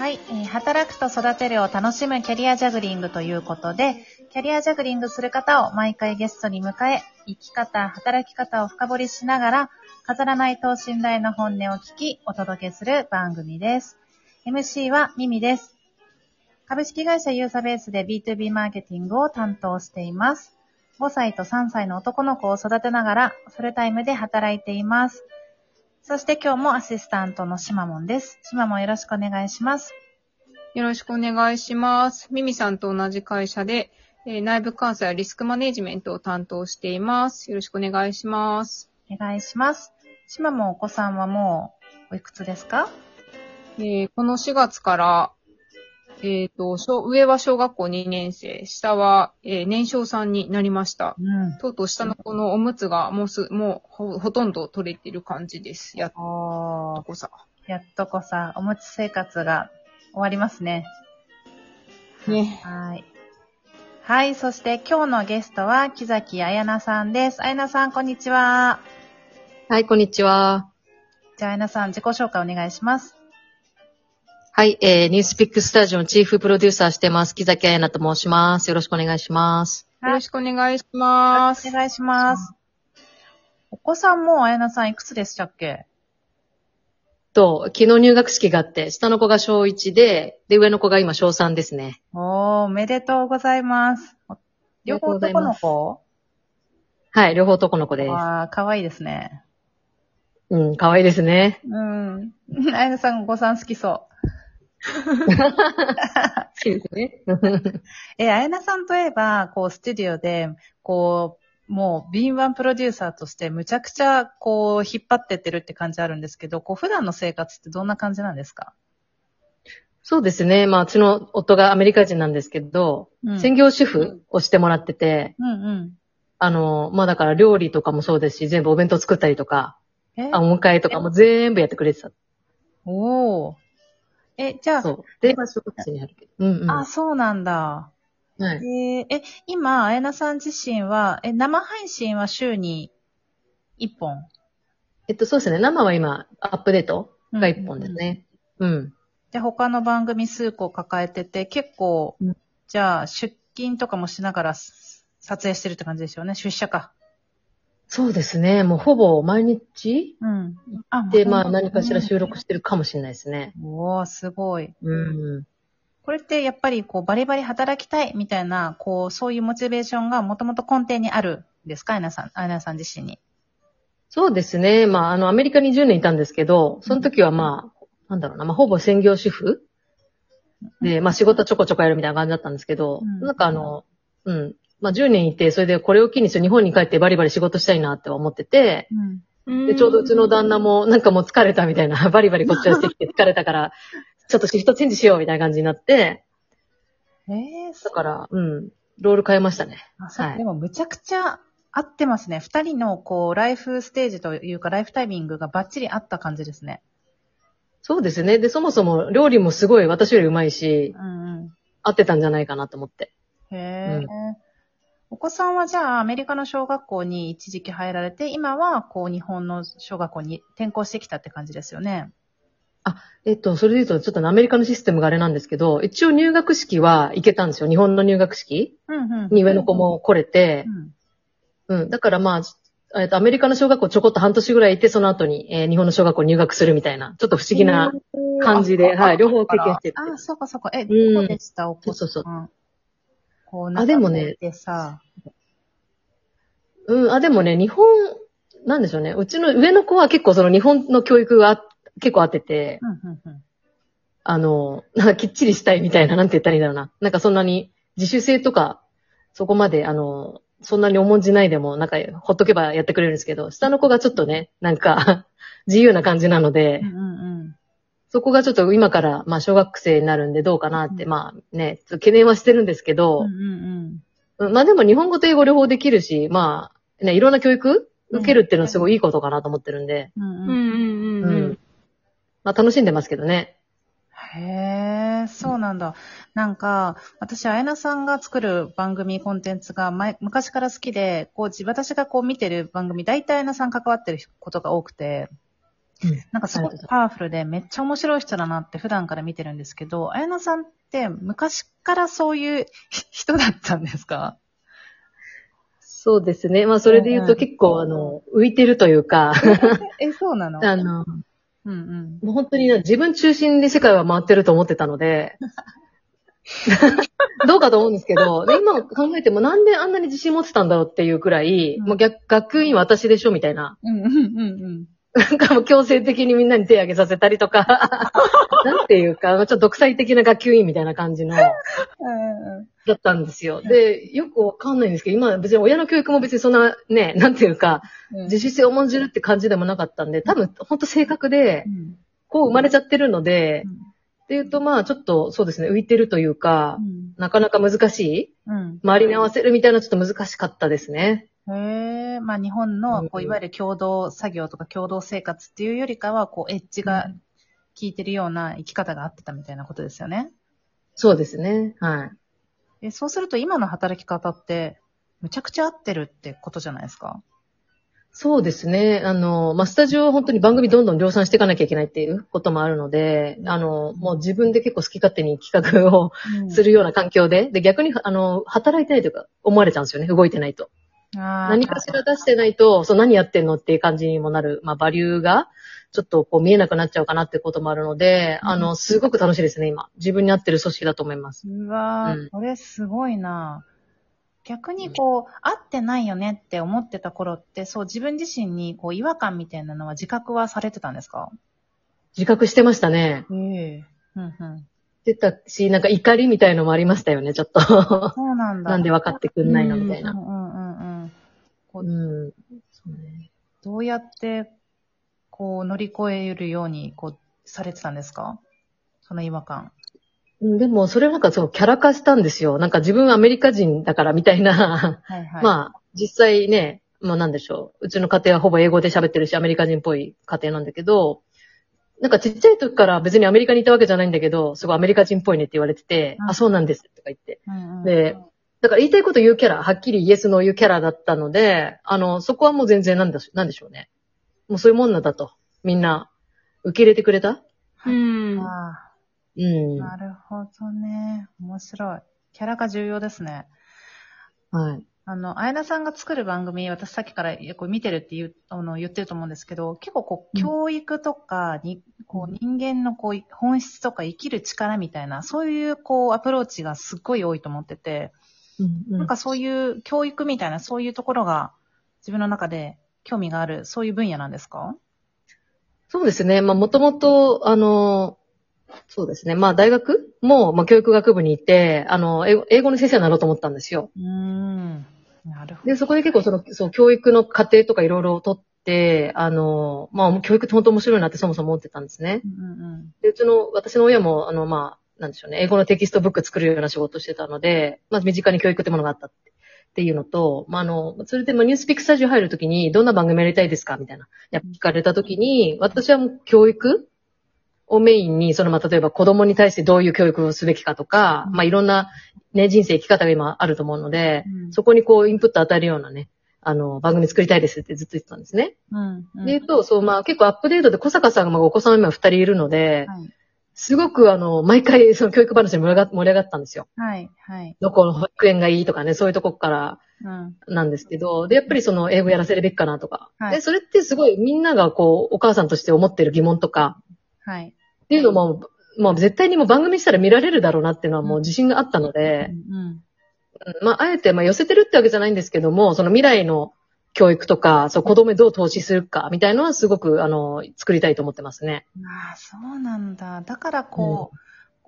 はい、えー働くと育てるを楽しむキャリアジャグリングということで、キャリアジャグリングする方を毎回ゲストに迎え、生き方、働き方を深掘りしながら、飾らない等身大の本音を聞き、お届けする番組です。MC はミミです。株式会社ユーサベースで B2B マーケティングを担当しています。5歳と3歳の男の子を育てながら、フルタイムで働いています。そして今日もアシスタントのしまもんです。しまもんよろしくお願いします。よろしくお願いします。ミミさんと同じ会社で、えー内部監査やリスクマネジメントを担当しています。よろしくお願いします。お願いします。しまもんお子さんはもう、おいくつですか？えーこの4月から、えっ、と、小上は小学校2年生、下は、えー年少さんになりました。うん。とうとう下の子のおむつがもうす、もうほほとんど取れてる感じです。やっとこさ。やっとこさ、おむつ生活が終わりますね。ね。はい。はい、そして今日のゲストは木崎彩菜さんです。彩菜さん、こんにちは。はい、こんにちは。じゃあ彩菜さん、自己紹介お願いします。はい、えー、ニュースピックスタジオのチーフプロデューサーしてます。木崎彩菜と申します。よろしくお願いします。よろしくお願いします。お願いします。お子さんも彩菜さんいくつでしたっけ？と、昨日入学式があって、下の子が小1で、で、上の子が今小3ですね。おー、おめでとうございます。両方男の子？はい、両方男の子です。わー、かわいいですね。うん、可愛いですね。うん。あやなさん、お子さん好きそ好きですね。う。え、あやなさんといえば、こう、スタジオで、こう、もう、敏腕プロデューサーとして、むちゃくちゃ、こう、引っ張ってってるって感じあるんですけど、こう、普段の生活ってどんな感じなんですか？そうですね。まあ、うちの夫がアメリカ人なんですけど、うん専業主婦をしてもらってて、うんうん。あの、まあだから料理とかもそうですし、全部お弁当作ったりとか、え？あ、お迎えとかも全部やってくれてた。おー。え、じゃあ、そう。で、今小学生になるけど。うんうん。あ、そうなんだ。はい。えーえ、今、あやなさん自身は、え、生配信は週に1本？えっと、そうですね。生は今、アップデートが1本ですね。うん。で、他の番組数個抱えてて、結構、うんじゃあ、出勤とかもしながらす撮影してるって感じですよね。出社か。そうですね。もうほぼ毎日うん。あ、で、まあ何かしら収録してるかもしれないですね。おー、すごい。うん。これってやっぱりこう、バリバリ働きたいみたいな、こう、そういうモチベーションがもともと根底にあるんですか？アイナさん、アイナさん自身に。そうですね。まあ、あの、アメリカに10年いたんですけど、その時はまあ、なんだろうな、まあ、ほぼ専業主婦で、まあ、仕事ちょこちょこやるみたいな感じだったんですけど、うんなんかあの、うん。まあ、10年いて、それでこれを機に日本に帰ってバリバリ仕事したいなって思ってて、うん。で、ちょうどうちの旦那もなんかもう疲れたみたいな、バリバリこっちはしてきて疲れたから、ちょっとシフトチェンジしようみたいな感じになって、えー、そだから、うん、ロール変えましたね。はいでも、むちゃくちゃ合ってますね。二人の、こう、ライフステージというか、ライフタイミングがバッチリ合った感じですね。そうですね。で、そもそも料理もすごい私よりうまいし、うんうん。合ってたんじゃないかなと思って。へえ、お子さんはじゃあアメリカの小学校に一時期入られて、今はこう日本の小学校に転校してきたって感じですよね。えっと、それで言うと、ちょっとアメリカのシステムがあれなんですけど、一応入学式は行けたんですよ。日本の入学式うんうん。に上の子も来れてう、ん。うん。だからまあ、えっと、アメリカの小学校ちょこっと半年ぐらいいて、その後に、えー日本の小学校入学するみたいな、ちょっと不思議な感じで、あはい、両方経験してて。あ、そうかそうか。え、んどこでした、お子さん。そうそうこう、あでもねうん、あ、でもね、日本、なんでしょうね。うちの上の子は結構その日本の教育があ結構合ってて、うんうんうん。あの、なんかきっちりしたいみたいな、なんて言ったらいいんだろうな。なんかそんなに自主性とか、そこまで、あの、そんなに重んじないでも、なんか、ほっとけばやってくれるんですけど、下の子がちょっとね、なんか、自由な感じなのでうん、う。そこがちょっと今から、まあ、小学生になるんでどうかなって、うんまあね、懸念はしてるんですけうどん、うんうんまあでも日本語と英語両方できるし、まあ、ね、いろんな教育受けるっていうのはすごいいいことかなと思ってるんで、うん。うんうん。まあ楽しんでますけどね。へえ、そうなんだ。なんか、私、あやなさんが作る番組コンテンツが前、昔から好きで、こう、じ私がこう見てる番組、大体あやなさん関わってることが多くて、なんかすごいパワフルでめっちゃ面白い人だなって普段から見てるんですけど、綾菜さんって昔からそういう人だったんですか？そうですね。まあ、それで言うと結構、あの、浮いてるというか、え、そうなの？あの、うんうん。もう本当にね自分中心で世界は回ってると思ってたので、どうかと思うんですけど、で今考えてもなんであんなに自信持ってたんだろうっていうくらい、うん。もう逆、学院私でしょみたいな。うんうんうんなんかもう強制的にみんなに手挙げさせたりとか、なんていうか、ちょっと独裁的な学級委員みたいな感じの、だうん。ったんですよ。で、よくわかんないんですけど、今別に親の教育も別にそんなね、なんていうか、うん自主性を重んじるって感じでもなかったんで、多分本当性格でう、んこう生まれちゃってるので、うんっていうとまあちょっとそうですね、浮いてるというか、なかなか難しいうん。周りに合わせるみたいなちょっと難しかったですね。へえ、まあ日本うんの、こう、いわゆる共同作業とか共同生活っていうよりかは、こう、エッジが効いてるような生き方があってたみたいなことですよね。そうですね。はい。えそうすると今の働き方って、むちゃくちゃ合ってるってことじゃないですか？そうですね。あの、まあ、スタジオは本当に番組どんどん量産していかなきゃいけないっていうこともあるので、あの、もう自分で結構好き勝手に企画をするような環境で、で、逆に、あの、働いてないというか、思われちゃうんですよね。動いてないと。何何かしら出してないと、そう、何やってんのっていう感じにもなる、まあ、バリューが、ちょっとこう見えなくなっちゃうかなってこともあるので、うんあの、すごく楽しいですね、今。自分に合ってる組織だと思います。うわー、うんこれすごいな逆にこう、合ってないよねって思ってた頃って、そう自分自身にこう違和感みたいなのは自覚はされてたんですか？自覚してましたね。ええうんうん。してたし、なんか怒りみたいのもありましたよね、ちょっと。そうなんだ。なんで分かってくんないのみたいな。うんうん。こう。うんそうねどうやって、こう、乗り越えるように、こう、されてたんですか？その違和感。うんでも、それなんかそう、キャラ化したんですよ。なんか自分はアメリカ人だからみたいな。はいはい。まあ、実際ね、まあなんでしょう。うちの家庭はほぼ英語で喋ってるし、アメリカ人っぽい家庭なんだけど、なんかちっちゃい時から別にアメリカにいたわけじゃないんだけど、すごいアメリカ人っぽいねって言われてて、うんあ、そうなんですとか言って。うんうん、で、だから言いたいこと言うキャラ、はっきりイエスの言うキャラだったので、あの、そこはもう全然なんだし、なんでしょうね。もうそういうもんなんだと。みんな、受け入れてくれた？うん。あうん。あ、なるほどね。面白い。キャラが重要ですね。はい。あの、あやなさんが作る番組、私さっきからこう見てるって言うあの言ってると思うんですけど、結構こう、うん教育とかに、こう、人間のこう、本質とか生きる力みたいな、そういうこう、アプローチがすっごい多いと思ってて、うんうんなんかそういう教育みたいな、そういうところが自分の中で興味がある、そういう分野なんですか？そうですね。まあ、もともと、あの、そうですね。まあ、大学も、まあ、教育学部に行って、あの、英語の先生になろうと思ったんですよ。うーん。なるほど。で、そこで結構その、そう、教育の過程とかいろいろとって、あの、まあ、教育って本当面白いなってそもそも思ってたんですね。うんうんで、うちの、私の親も、あの、まあ、なんでしょうね、英語のテキストブック作るような仕事をしてたので、まず身近に教育ってものがあったって。いうのと、まあ、あの、それで、まあ、ニュースピックスタジオ入るときに、どんな番組やりたいですかみたいな。やっぱ聞かれたときに、私はもう教育をメインに、その、まあ、例えば子供に対してどういう教育をすべきかとか、まあ、いろんな、ね、人生生き方が今あると思うので、うんそこにこう、インプット与えるようなね、あの、番組作りたいですってずっと言ってたんですね。うんうん。で言うと、そう、まあ、結構アップデートで小坂さんがまあお子さん今二人いるので、はい。すごくあの、毎回 その教育話で盛り上が盛り上がったんですよ。はい。はい。どこの保育園がいいとかね、そういうとこからうん。なんですけど、で、やっぱりその英語やらせるべきかなとか。はいで、それってすごいみんながこう、お母さんとして思ってる疑問とか、はい。っていうのも、まあ絶対にもう番組したら見られるだろうなっていうのはもう自信があったので、うんうん。うんまああえてまあ寄せてるってわけじゃないんですけども、その未来の教育とか、そう子供にどう投資するかみたいのはすごくあの、作りたいと思ってますね。ああ、そうなんだ。だからこう、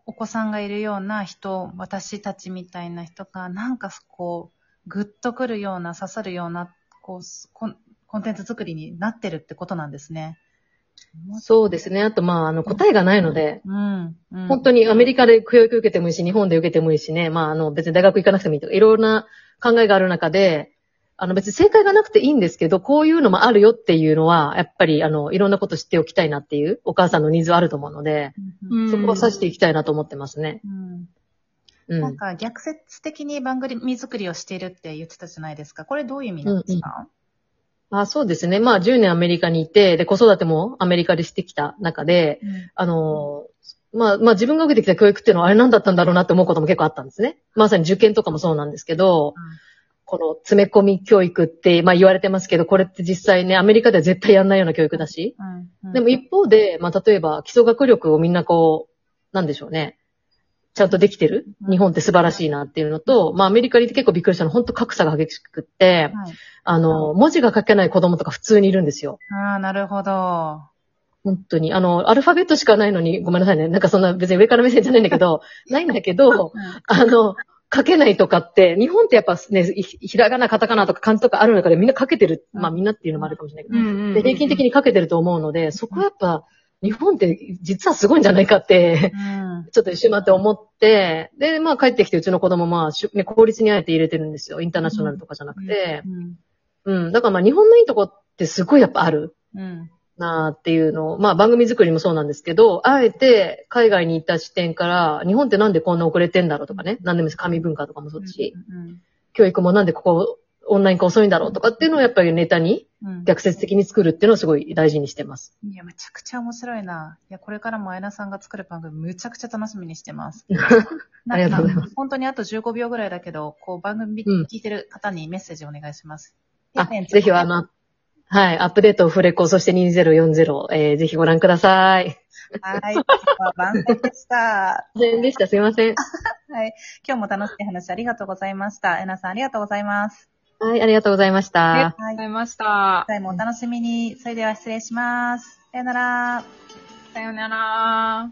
お子さんがいるような人、私たちみたいな人が、なんかこう、ぐっとくるような、刺さるような、こう、コンコンテンツ作りになってるってことなんですね。そうですね。あとまあ、あの、答えがないので、うん。うん、本当にアメリカで教育受けてもいいし、日本で受けてもいいしね、まあ、あの、別に大学行かなくてもいいとか、いろんな考えがある中で、あの、別に正解がなくていいんですけど、こういうのもあるよっていうのは、やっぱり、あの、いろんなこと知っておきたいなっていう、お母さんのニーズはあると思うので、うん。うんそこは指していきたいなと思ってますね。うんうん。なんか逆説的に番組作りをしているって言ってたじゃないですか。これどういう意味なんですか、あそうですね。まあ10年アメリカにいて、で、子育てもアメリカでしてきた中で、うんあの、まあ、まあ自分が受けてきた教育っていうのはあれなんだったんだろうなって思うことも結構あったんですね。まさに受験とかもそうなんですけど、この詰め込み教育って、まあ言われてますけど、これって実際ね、アメリカでは絶対やんないような教育だし。うんうんでも一方で、まあ例えば基礎学力をみんなこう、なんでしょうね。ちゃんとできてる？うん日本って素晴らしいなっていうのと、まあアメリカに結構びっくりしたのは本当格差が激しくって、はいあの、文字が書けない子供とか普通にいるんですよ。ああ、なるほど。本当に。あの、アルファベットしかないのに、ごめんなさいね。なんかそんな別に上から目線じゃないんだけど、ないんだけど、あの、書けないとかって、日本ってやっぱね、ひひらがな、カタカナとか漢字とかある中でみんな書けてる。まあみんなっていうのもあるかもしれないけど、うんうんうんで平均的に書けてると思うので、そこはやっぱ、日本って実はすごいんじゃないかって、うん。ちょっと一瞬待って思って、で、まあ帰ってきてうちの子供まあ、ね、公立にあえて入れてるんですよ。インターナショナルとかじゃなくて。うん。うん。だからまあ日本のいいとこってすごいやっぱある。うん。なあっていうのを、まあ番組作りもそうなんですけど、あえて海外に行った視点から、日本ってなんでこんな遅れてんだろうとかね、なんでもいいです紙文化とかもそうだし、うん教育もなんでここオンライン化遅いんだろうとかっていうのをやっぱりネタにうん。逆説的に作るっていうのをすごい大事にしてます。いや、めちゃくちゃ面白いな。いや、これからもあやなさんが作る番組、むちゃくちゃ楽しみにしてます。ありがとうございます本当にあと15秒ぐらいだけど、こう、番組うん聞いてる方にメッセージお願いします。あ、ぜひあの、はい、アップデート、フレコ、そして2040、えー、ぜひご覧ください。はい。番宣でした。全然でした。すいません。はい。今日も楽しい話ありがとうございました。えなさんありがとうございます。はい、ありがとうございました。はい。ございました。次回もお楽しみに。それでは失礼します。さよなら。さよなら。あ